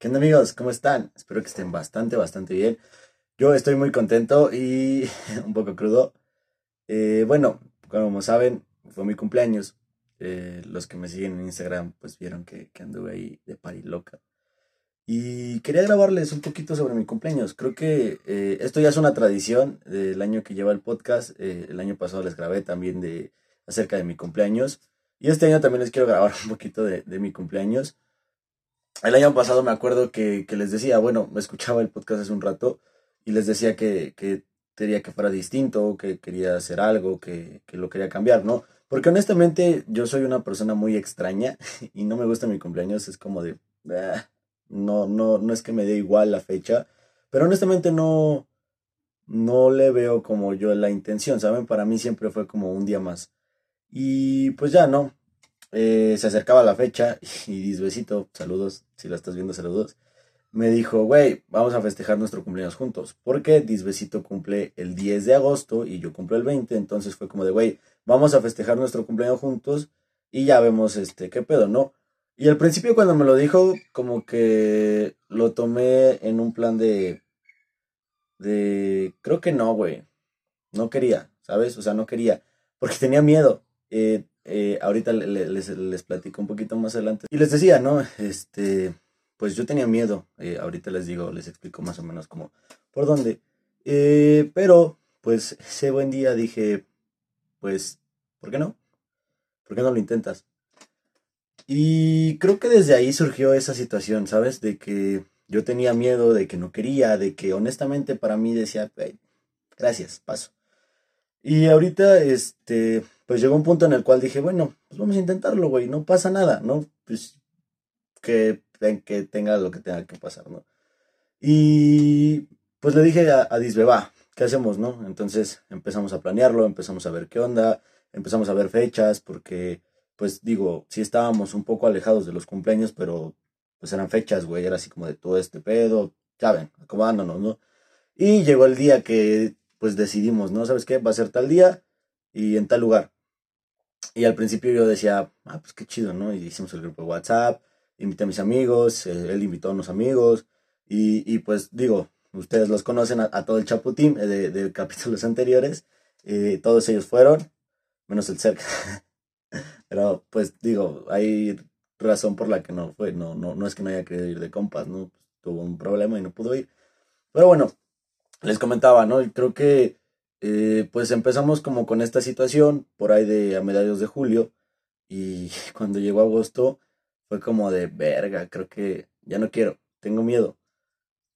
¿Qué onda amigos? ¿Cómo están? Espero que estén bastante, bastante bien. Yo estoy muy contento y un poco crudo. Eh, bueno, como saben, fue mi cumpleaños. Eh, los que me siguen en Instagram pues vieron que, que anduve ahí de pari loca. Y quería grabarles un poquito sobre mi cumpleaños. Creo que eh, esto ya es una tradición del año que lleva el podcast. el año pasado les grabé también de acerca de mi cumpleaños. Y este año también les quiero grabar un poquito de, de mi cumpleaños. El año pasado me acuerdo que, que, les decía, bueno, me escuchaba el podcast hace un rato y les decía que, que quería que fuera distinto, que quería hacer algo, que, que, lo quería cambiar, ¿no? Porque honestamente yo soy una persona muy extraña y no me gusta mi cumpleaños, es como de, ah, no, no, no es que me dé igual la fecha, pero honestamente no, no le veo como yo la intención, ¿saben? Para mí siempre fue como un día más. Y pues ya, ¿no? Eh, se acercaba la fecha y Disbesito, saludos, si la estás viendo, saludos, me dijo, güey, vamos a festejar nuestro cumpleaños juntos. Porque Disbesito cumple el 10 de agosto y yo cumplo el 20, entonces fue como de, güey, vamos a festejar nuestro cumpleaños juntos y ya vemos este, qué pedo, ¿no? Y al principio cuando me lo dijo, como que lo tomé en un plan de, de, creo que no, güey, no quería, ¿sabes? O sea, no quería, porque tenía miedo. Eh, eh, ahorita les, les, platico un poquito más adelante. Y les decía, ¿no? Este, pues yo tenía miedo. Eh, ahorita les digo, les explico más o menos como por dónde. Eh, pero, pues ese buen día dije, pues, ¿por qué no? ¿Por qué no lo intentas? Y creo que desde ahí surgió esa situación, ¿sabes? De que yo tenía miedo, de que no quería, de que honestamente para mí decía, gracias, paso. Y ahorita, este, pues llegó un punto en el cual dije, bueno, pues vamos a intentarlo, güey, no pasa nada, ¿no? Pues que, que tenga lo que tenga que pasar, ¿no? Y pues le dije a, a va, ¿qué hacemos, no? Entonces empezamos a planearlo, empezamos a ver qué onda, empezamos a ver fechas, porque, pues digo, sí estábamos un poco alejados de los cumpleaños, pero pues eran fechas, güey, era así como de todo este pedo, ya ven, acomodándonos, ¿no? Y llegó el día que, pues decidimos, ¿no? ¿Sabes qué? Va a ser tal día y en tal lugar. Y al principio yo decía, ah, pues qué chido, ¿no? Y hicimos el grupo de WhatsApp, invité a mis amigos, eh, él invitó a unos amigos, y, y, pues digo, ustedes los conocen a, todo el Chaputín eh, de, de, capítulos anteriores, eh, todos ellos fueron, menos el cerca. Pero pues digo, hay razón por la que no fue, no, no, no es que no haya querido ir de compas, ¿no? tuvo un problema y no pudo ir. Pero bueno, les comentaba, ¿no? Creo que eh, pues empezamos como con esta situación por ahí de a mediados de julio y cuando llegó agosto fue como de verga, creo que ya no quiero, tengo miedo.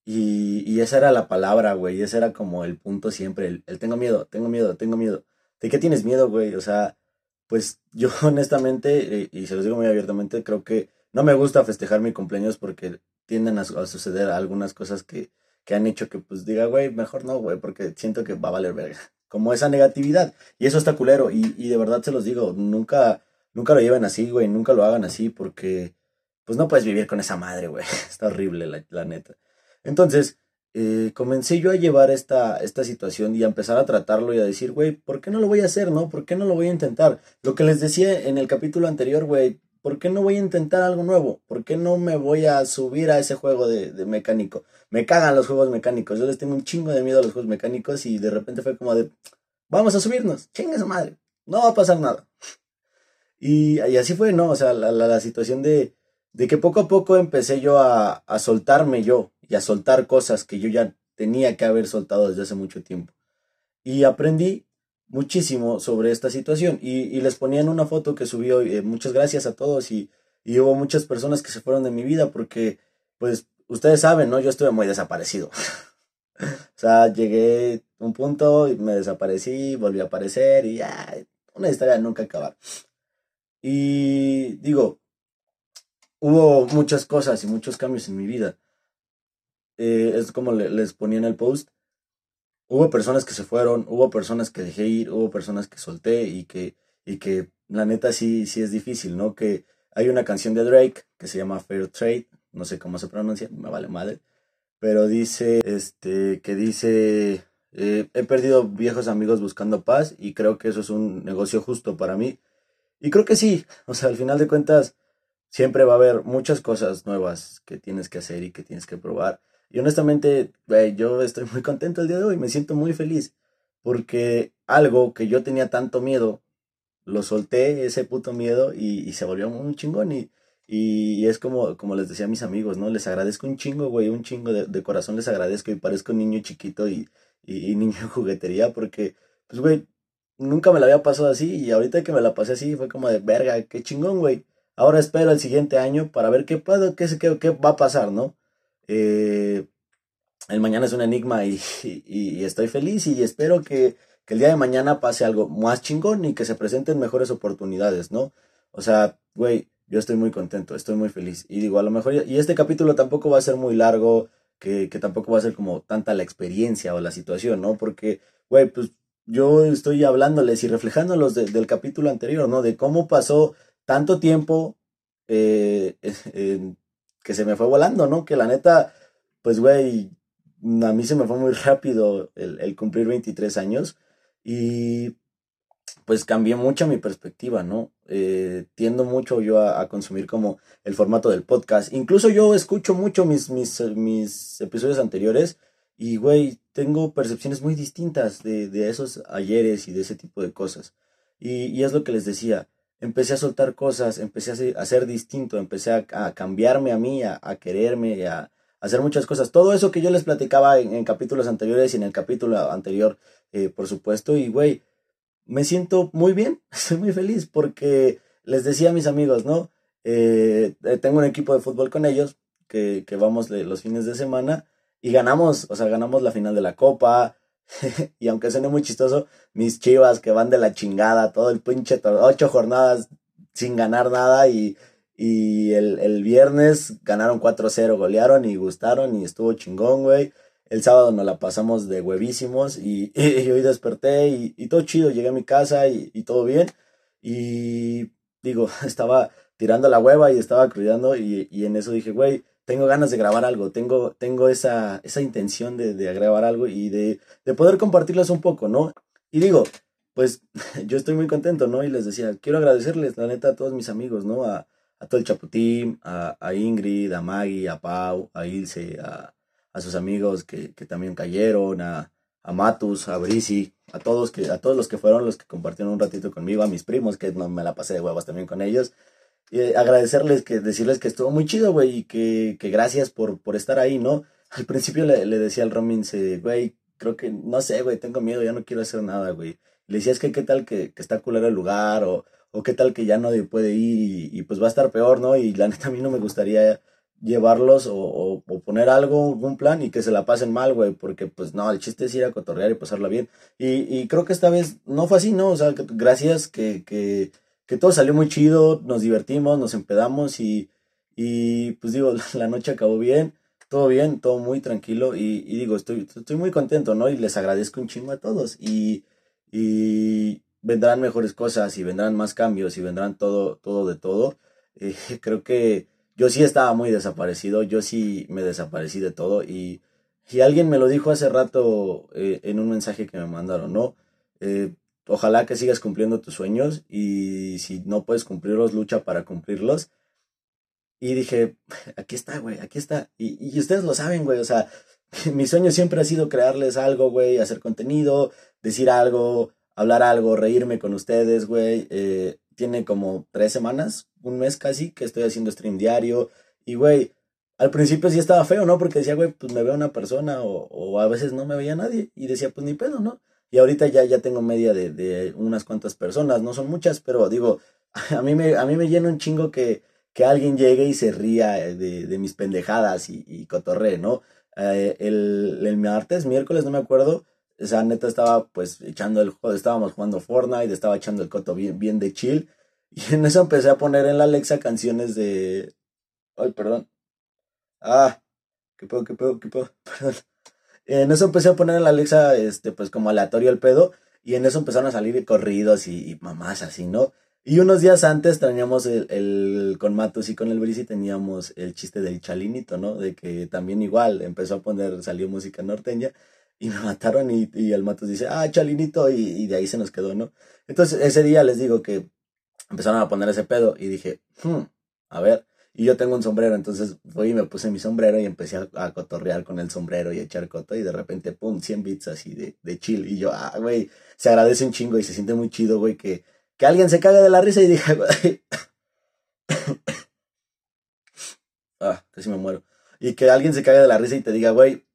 Y, y esa era la palabra, güey, ese era como el punto siempre, el, tengo miedo, tengo miedo, tengo miedo. ¿De qué tienes miedo, güey? O sea, pues yo honestamente, eh, y se los digo muy abiertamente, creo que no me gusta festejar mi cumpleaños porque tienden a suceder algunas cosas que, que han hecho que pues diga, güey, mejor no, güey, porque siento que va a valer verga. Como esa negatividad. Y eso está culero. Y, y de verdad se los digo, nunca, nunca lo lleven así, güey, nunca lo hagan así porque pues no puedes vivir con esa madre, güey. Está horrible, la, la neta. Entonces, eh, comencé yo a llevar esta, esta situación y a empezar a tratarlo y a decir, güey, ¿por qué no lo voy a hacer, no? ¿Por qué no lo voy a intentar? Lo que les decía en el capítulo anterior, güey, ¿por qué no voy a intentar algo nuevo? ¿Por qué no me voy a subir a ese juego de, mecánico? Me cagan los juegos mecánicos. Yo les tengo un chingo de miedo a los juegos mecánicos y de repente fue como de, vamos a subirnos, chinga esa madre, no va a pasar nada. Y, así fue, ¿no? O sea, la, situación de, de que poco a poco empecé yo a, a soltarme yo y a soltar cosas que yo ya tenía que haber soltado desde hace mucho tiempo. Y aprendí muchísimo sobre esta situación. Y, y les ponía en una foto que subió, eh, muchas gracias a todos y, y, hubo muchas personas que se fueron de mi vida porque, pues, ustedes saben, ¿no? Yo estuve muy desaparecido. o sea, llegué a un punto y me desaparecí, volví a aparecer y ya, una historia nunca acabar. Y digo, hubo muchas cosas y muchos cambios en mi vida. Eh, es como le, les ponía en el post hubo personas que se fueron, hubo personas que dejé ir, hubo personas que solté y que, y que la neta sí, sí es difícil, ¿no? Que hay una canción de Drake que se llama Fair Trade, no sé cómo se pronuncia, me vale madre, pero dice, este, que dice, eh, he perdido viejos amigos buscando paz y creo que eso es un negocio justo para mí. Y creo que sí, o sea, al final de cuentas, siempre va a haber muchas cosas nuevas que tienes que hacer y que tienes que probar. Y honestamente, yo estoy muy contento el día de hoy, me siento muy feliz, porque algo que yo tenía tanto miedo, lo solté, ese puto miedo, y, se volvió un chingón. Y, y, es como, como les decía a mis amigos, ¿no? Les agradezco un chingo, güey, un chingo de, corazón les agradezco y parezco un niño chiquito y, y, niño en juguetería, porque, pues, güey, nunca me la había pasado así y ahorita que me la pasé así fue como de verga, qué chingón, güey. Ahora espero el siguiente año para ver qué puedo, qué, qué, qué va a pasar, ¿no? Eh, el mañana es un enigma y, estoy feliz y espero que, el día de mañana pase algo más chingón y que se presenten mejores oportunidades, ¿no? O sea, güey, yo estoy muy contento, estoy muy feliz. Y digo, a lo mejor, y este capítulo tampoco va a ser muy largo, que, tampoco va a ser como tanta la experiencia o la situación, ¿no? Porque, güey, pues yo estoy hablándoles y reflejándolos del capítulo anterior, ¿no? De cómo pasó tanto tiempo eh, que se me fue volando, ¿no? Que la neta, pues, güey, a mí se me fue muy rápido el, cumplir 23 años y pues cambié mucho mi perspectiva, ¿no? Eh, tiendo mucho yo a, consumir como el formato del podcast. Incluso yo escucho mucho mis, mis, mis episodios anteriores y, güey, tengo percepciones muy distintas de, esos ayeres y de ese tipo de cosas. Y, es lo que les decía, empecé a soltar cosas, empecé a ser, distinto, empecé a, cambiarme a mí, a, a quererme, a, hacer muchas cosas. Todo eso que yo les platicaba en, capítulos anteriores y en el capítulo anterior, eh, por supuesto. Y, güey, me siento muy bien, estoy muy feliz porque les decía a mis amigos, ¿no? Eh, eh, tengo un equipo de fútbol con ellos que, que vamos los fines de semana y ganamos, o sea, ganamos la final de la copa. y aunque suene muy chistoso, mis chivas que van de la chingada, todo el pinche, ocho jornadas sin ganar nada y y el, el viernes ganaron 4-0, golearon y gustaron y estuvo chingón, güey. El sábado nos la pasamos de huevísimos y, hoy desperté y, y, todo chido. Llegué a mi casa y, y, todo bien. Y digo, estaba tirando la hueva y estaba cuidando y, y en eso dije, güey, tengo ganas de grabar algo, tengo, tengo esa, esa intención de, de grabar algo y de, de poder compartirles un poco, ¿no? Y digo, pues yo estoy muy contento, ¿no? Y les decía, quiero agradecerles, la neta, a todos mis amigos, ¿no? A, a todo el Chaputín, a, a, Ingrid, a Maggie, a Pau, a Ilse, a, a sus amigos que, que, también cayeron, a, a Matus, a Brisi, a todos, que, a todos los que fueron los que compartieron un ratito conmigo, a mis primos, que no me la pasé de huevas también con ellos. Y eh, agradecerles, que decirles que estuvo muy chido, güey, y que, que gracias por, por estar ahí, ¿no? Al principio le, le decía al Romin, güey, creo que, no sé, güey, tengo miedo, ya no quiero hacer nada, güey. Le decía, es que qué tal que, que está culero el lugar, o, o qué tal que ya nadie puede ir y, pues va a estar peor, ¿no? Y la neta a mí no me gustaría llevarlos o, poner algo, un plan y que se la pasen mal, güey, porque pues no, el chiste es ir a cotorrear y pasarla bien. Y, y creo que esta vez no fue así, ¿no? O sea, gracias que, que, que todo salió muy chido, nos divertimos, nos empedamos y, y pues digo, la noche acabó bien, todo bien, todo muy tranquilo y, y digo, estoy, estoy muy contento, ¿no? Y les agradezco un chingo a todos y, y, vendrán mejores cosas y vendrán más cambios y vendrán todo, todo de todo. Eh, creo que yo sí estaba muy desaparecido, yo sí me desaparecí de todo y, y alguien me lo dijo hace rato eh, en un mensaje que me mandaron, ¿no? Eh, ojalá que sigas cumpliendo tus sueños y si no puedes cumplirlos, lucha para cumplirlos. Y dije, aquí está, güey, aquí está. Y, y ustedes lo saben, güey, o sea, mi sueño siempre ha sido crearles algo, güey, hacer contenido, decir algo, hablar algo, reírme con ustedes, güey. Eh, tiene como tres semanas, un mes casi, que estoy haciendo stream diario. Y, güey, al principio sí estaba feo, ¿no? Porque decía, güey, pues me veo una persona o, o, a veces no me veía nadie. Y decía, pues ni pedo, ¿no? Y ahorita ya, ya tengo media de, de unas cuantas personas, no son muchas, pero digo, a mí me, a mí me llena un chingo que, que alguien llegue y se ría de, de mis pendejadas y, y cotorre, ¿no? Eh, el, el martes, miércoles, no me acuerdo, o sea, neta estaba pues echando el juego, estábamos jugando Fortnite, estaba echando el coto bien, bien de chill. Y en eso empecé a poner en la Alexa canciones de... Ay, perdón. Ah, qué pedo, qué pedo, qué pedo, perdón. En eso empecé a poner en la Alexa, este, pues como aleatorio el pedo. Y en eso empezaron a salir corridos y, mamás así, ¿no? Y unos días antes teníamos el, con Matos y con el Brisi teníamos el chiste del chalinito, ¿no? De que también igual empezó a poner, salió música norteña y me mataron y, y el Matos dice, ah, Chalinito, y, y, de ahí se nos quedó, ¿no? Entonces ese día les digo que empezaron a poner ese pedo y dije, hmm, a ver. Y yo tengo un sombrero, entonces fui y me puse mi sombrero y empecé a, cotorrear con el sombrero y a echar coto y de repente, pum, 100 bits así de, de chill. Y yo, ah, güey, se agradece un chingo y se siente muy chido, güey, que, que alguien se cague de la risa y dije, güey, ah, casi me muero. Y que alguien se cague de la risa y te diga, güey,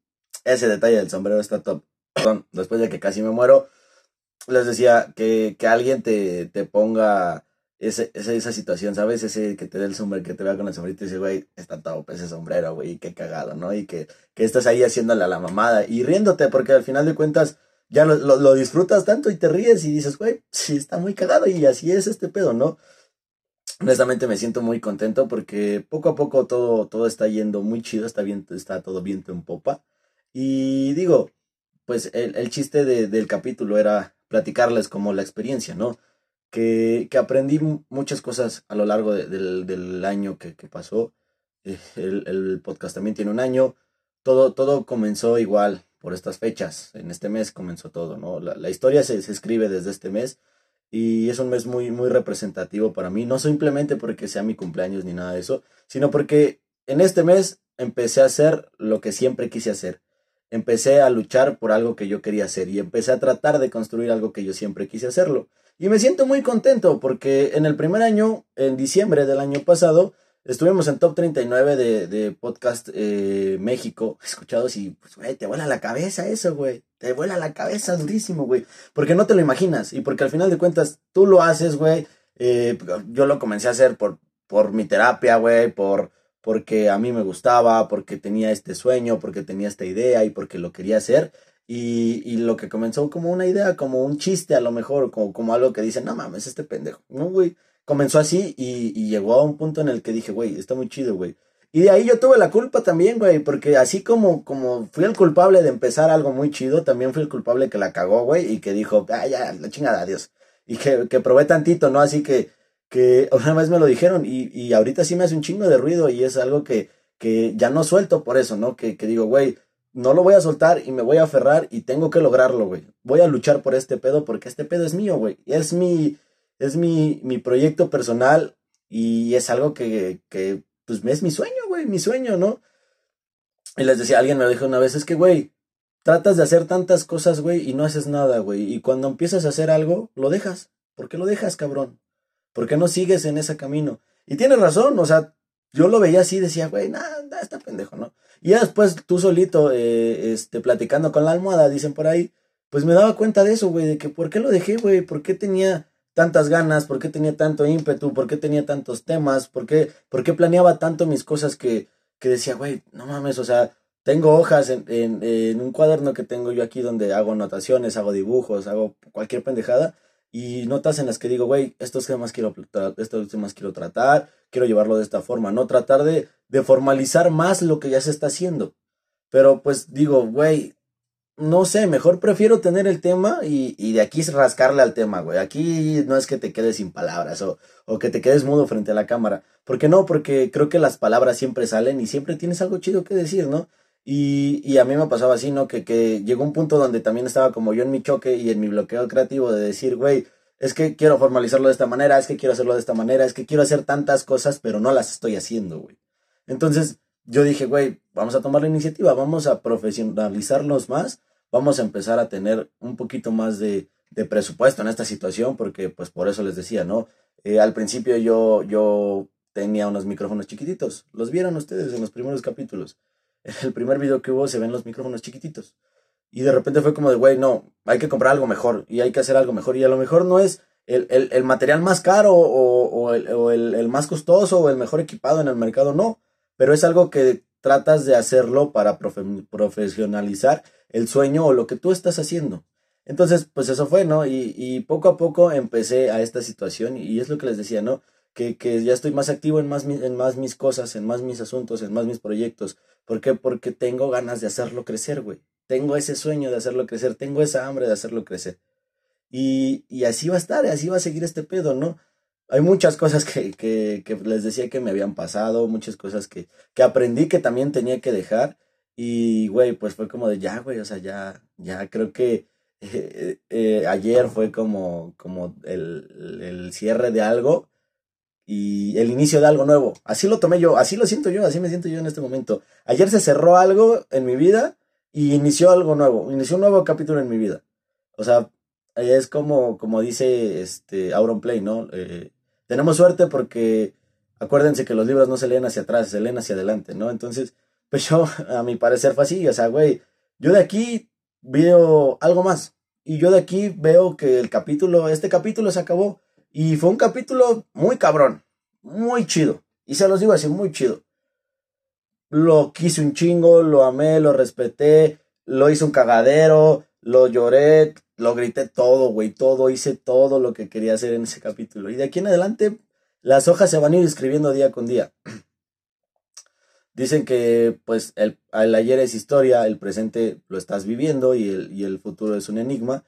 ese detalle del sombrero está top. Después de que casi me muero, les decía que, que alguien te, te ponga ese, esa, situación, ¿sabes? Ese que te dé el sombrero, que te vea con el sombrero y dice, güey, está todo ese sombrero, güey, qué cagado, ¿no? Y que, que estás ahí haciéndole a la mamada y riéndote, porque al final de cuentas ya lo, lo, disfrutas tanto y te ríes y dices, güey, sí, está muy cagado y así es este pedo, ¿no? Honestamente me siento muy contento porque poco a poco todo, todo está yendo muy chido, está, bien, está todo viento en popa. Y digo, pues el, el chiste de, del capítulo era platicarles como la experiencia, ¿no? Que, que aprendí muchas cosas a lo largo del, del, año que, que pasó. Eh, el, el, podcast también tiene un año. Todo, todo comenzó igual por estas fechas. En este mes comenzó todo, ¿no? La, la historia se, se, escribe desde este mes y es un mes muy, muy representativo para mí. No simplemente porque sea mi cumpleaños ni nada de eso, sino porque en este mes empecé a hacer lo que siempre quise hacer. Empecé a luchar por algo que yo quería hacer y empecé a tratar de construir algo que yo siempre quise hacerlo. Y me siento muy contento porque en el primer año, en diciembre del año pasado, estuvimos en top 39 de, de podcast eh, México, escuchados y, pues, güey, te vuela la cabeza eso, güey. Te vuela la cabeza durísimo, güey. Porque no te lo imaginas y porque al final de cuentas tú lo haces, güey. Eh, yo lo comencé a hacer por, por mi terapia, güey, por, porque a mí me gustaba, porque tenía este sueño, porque tenía esta idea y porque lo quería hacer. Y, y, lo que comenzó como una idea, como un chiste a lo mejor, como, como algo que dicen, no mames, este pendejo. No, güey. Comenzó así y, y, llegó a un punto en el que dije, güey, está muy chido, güey. Y de ahí yo tuve la culpa también, güey, porque así como, como fui el culpable de empezar algo muy chido, también fui el culpable que la cagó, güey, y que dijo, ah, ya, la chingada, adiós. Y que, que probé tantito, ¿no? Así que, que una vez me lo dijeron y, y ahorita sí me hace un chingo de ruido y es algo que, que ya no suelto por eso, ¿no? Que, que digo, güey, no lo voy a soltar y me voy a aferrar y tengo que lograrlo, güey. Voy a luchar por este pedo porque este pedo es mío, güey. Es mi, es mi, mi proyecto personal y es algo que, que, pues, es mi sueño, güey, mi sueño, ¿no? Y les decía, alguien me dijo una vez, es que, güey, tratas de hacer tantas cosas, güey, y no haces nada, güey. Y cuando empiezas a hacer algo, lo dejas. ¿Por qué lo dejas, cabrón? ¿Por qué no sigues en ese camino? Y tienes razón, o sea, yo lo veía así, decía, güey, nada, está pendejo, ¿no? Y ya después tú solito, eh, este, platicando con la almohada, dicen por ahí, pues me daba cuenta de eso, güey, de que por qué lo dejé, güey, por qué tenía tantas ganas, por qué tenía tanto ímpetu, por qué tenía tantos temas, por qué, por qué planeaba tanto mis cosas que, que decía, güey, no mames, o sea, tengo hojas en, en, en un cuaderno que tengo yo aquí donde hago anotaciones, hago dibujos, hago cualquier pendejada, y notas en las que digo, güey, estos temas quiero, estos temas quiero tratar, quiero llevarlo de esta forma, no tratar de, formalizar más lo que ya se está haciendo. Pero pues digo, güey, no sé, mejor prefiero tener el tema y, de aquí rascarle al tema, güey. Aquí no es que te quedes sin palabras o, que te quedes mudo frente a la cámara. ¿Por qué no? Porque creo que las palabras siempre salen y siempre tienes algo chido que decir, ¿no? Y, y a mí me pasaba así, ¿no? Que, que llegó un punto donde también estaba como yo en mi choque y en mi bloqueo creativo de decir, güey, es que quiero formalizarlo de esta manera, es que quiero hacerlo de esta manera, es que quiero hacer tantas cosas, pero no las estoy haciendo, güey. Entonces yo dije, güey, vamos a tomar la iniciativa, vamos a profesionalizarnos más, vamos a empezar a tener un poquito más de, de presupuesto en esta situación, porque pues por eso les decía, ¿no? Eh, al principio yo, yo tenía unos micrófonos chiquititos, los vieron ustedes en los primeros capítulos. En el primer video que hubo se ven los micrófonos chiquititos. Y de repente fue como de, güey, no, hay que comprar algo mejor y hay que hacer algo mejor. Y a lo mejor no es el, el, el material más caro o, o, el, o el, más costoso o el mejor equipado en el mercado, no. Pero es algo que tratas de hacerlo para profe profesionalizar el sueño o lo que tú estás haciendo. Entonces, pues eso fue, ¿no? Y, y poco a poco empecé a esta situación y es lo que les decía, ¿no? Que, que ya estoy más activo en más, en más mis cosas, en más mis asuntos, en más mis proyectos. ¿Por qué? Porque tengo ganas de hacerlo crecer, güey. Tengo ese sueño de hacerlo crecer, tengo esa hambre de hacerlo crecer. Y, y así va a estar, así va a seguir este pedo, ¿no? Hay muchas cosas que, que, les decía que me habían pasado, muchas cosas que, que aprendí que también tenía que dejar. Y, güey, pues fue como de ya, güey, o sea, ya, ya creo que eh, eh, ayer fue como, como el, el, cierre de algo. y el inicio de algo nuevo. Así lo tomé yo, así lo siento yo, así me siento yo en este momento. Ayer se cerró algo en mi vida y inició algo nuevo, inició un nuevo capítulo en mi vida. O sea, es como, como dice este Auron Play, ¿no? Eh, tenemos suerte porque acuérdense que los libros no se leen hacia atrás, se leen hacia adelante, ¿no? Entonces, pues yo, a mi parecer fue así, o sea, güey, yo de aquí veo algo más. Y yo de aquí veo que el capítulo, este capítulo se acabó. Y fue un capítulo muy cabrón, muy chido. Y se los digo así, muy chido. Lo quise un chingo, lo amé, lo respeté, lo hice un cagadero, lo lloré, lo grité todo, güey, todo, hice todo lo que quería hacer en ese capítulo. Y de aquí en adelante, las hojas se van a ir escribiendo día con día. Dicen que, pues, el, ayer es historia, el presente lo estás viviendo y el, y el futuro es un enigma.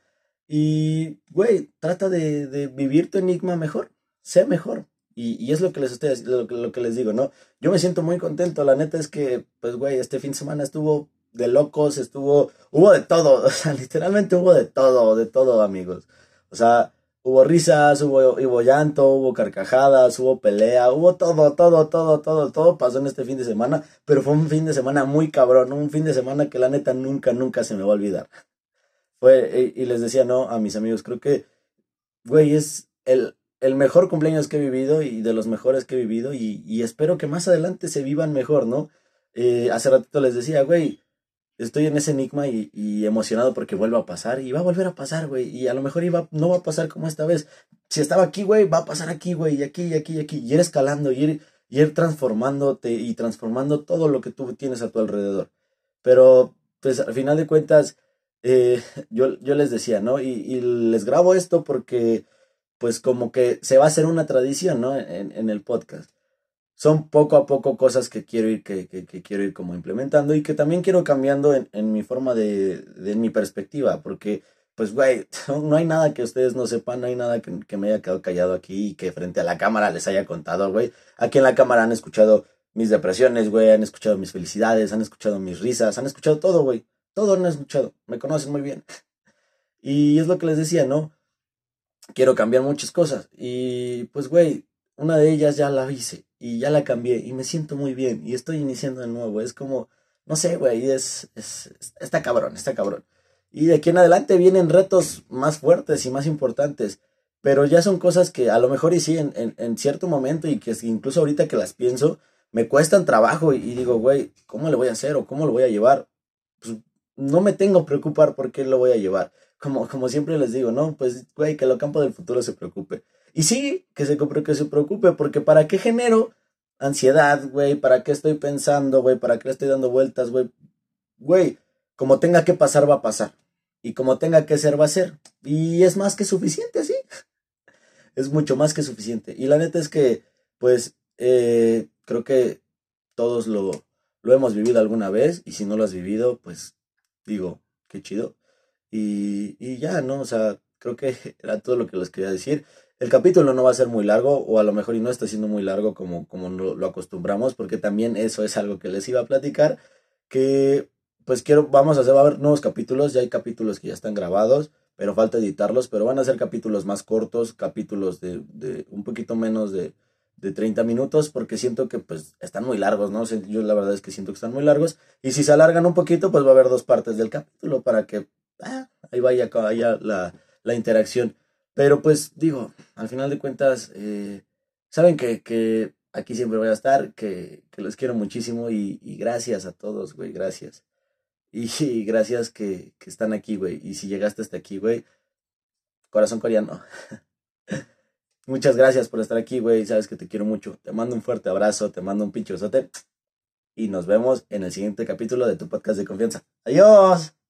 Y, güey, trata de, vivir tu enigma mejor, sé mejor. Y, y es lo que les estoy, lo, lo, que les digo, ¿no? Yo me siento muy contento, la neta es que, pues, güey, este fin de semana estuvo de locos, estuvo, hubo de todo, o sea, literalmente hubo de todo, de todo, amigos. O sea, hubo risas, hubo, hubo llanto, hubo carcajadas, hubo pelea, hubo todo, todo, todo, todo, todo pasó en este fin de semana, pero fue un fin de semana muy cabrón, un fin de semana que la neta nunca, nunca se me va a olvidar. Fue, y, les decía, no, a mis amigos, creo que, güey, es el, el mejor cumpleaños que he vivido y de los mejores que he vivido y, y espero que más adelante se vivan mejor, ¿no? Eh, hace ratito les decía, güey, estoy en ese enigma y, emocionado porque vuelva a pasar y va a volver a pasar, güey. Y a lo mejor iba, no va a pasar como esta vez. Si estaba aquí, güey, va a pasar aquí, güey, y aquí, y aquí, y aquí. Y ir escalando, y ir, ir transformándote y transformando todo lo que tú tienes a tu alrededor. Pero, pues al final de cuentas, eh, yo, les decía, ¿no? Y, y, les grabo esto porque, pues como que se va a hacer una tradición, ¿no? En, en el podcast son poco a poco cosas que quiero ir, que, quiero ir como implementando y que también quiero cambiando en, mi forma de, de, mi perspectiva, porque pues güey, no hay nada que ustedes no sepan, no hay nada que, me haya quedado callado aquí y que frente a la cámara les haya contado, güey. Aquí en la cámara han escuchado mis depresiones, güey, han escuchado mis felicidades, han escuchado mis risas, han escuchado todo, güey. Todo han escuchado, me conocen muy bien. Y es lo que les decía, ¿no? Quiero cambiar muchas cosas. Y pues, güey, una de ellas ya la hice y ya la cambié y me siento muy bien y estoy iniciando de nuevo. Es como, no sé, güey, es, es, está cabrón, está cabrón. Y de aquí en adelante vienen retos más fuertes y más importantes, pero ya son cosas que a lo mejor y sí, en, en, cierto momento y que incluso ahorita que las pienso, me cuestan trabajo y, digo, güey, ¿cómo le voy a hacer o cómo lo voy a llevar? Pues no me tengo que preocupar por qué lo voy a llevar. Como, como siempre les digo, no, pues, güey, que el campo del futuro se preocupe. Y sí, que se, que se preocupe, porque ¿para qué genero ansiedad, güey? ¿Para qué estoy pensando, güey? ¿Para qué estoy dando vueltas, güey? Güey, como tenga que pasar, va a pasar. Y como tenga que ser, va a ser. Y es más que suficiente, así. Es mucho más que suficiente. Y la neta es que, pues, eh, creo que todos lo, lo hemos vivido alguna vez. Y si no lo has vivido, pues, digo, qué chido. Y, y ya, ¿no? O sea, creo que era todo lo que les quería decir. El capítulo no va a ser muy largo, o a lo mejor y no está siendo muy largo como, como lo, acostumbramos, porque también eso es algo que les iba a platicar, que pues quiero, vamos a hacer, va a haber nuevos capítulos, ya hay capítulos que ya están grabados, pero falta editarlos, pero van a ser capítulos más cortos, capítulos de, de un poquito menos de, de 30 minutos, porque siento que pues están muy largos, ¿no? Yo la verdad es que siento que están muy largos, y si se alargan un poquito, pues va a haber dos partes del capítulo para que ah, ahí vaya, vaya la, la interacción. Pero pues digo, al final de cuentas, eh, saben que, que, aquí siempre voy a estar, que, que los quiero muchísimo y, gracias a todos, güey, gracias. Y, gracias que, que, están aquí, güey. Y si llegaste hasta aquí, güey, corazón coreano. Muchas gracias por estar aquí, güey. Sabes que te quiero mucho. Te mando un fuerte abrazo, te mando un pinche besote. Y nos vemos en el siguiente capítulo de tu podcast de confianza. Adiós.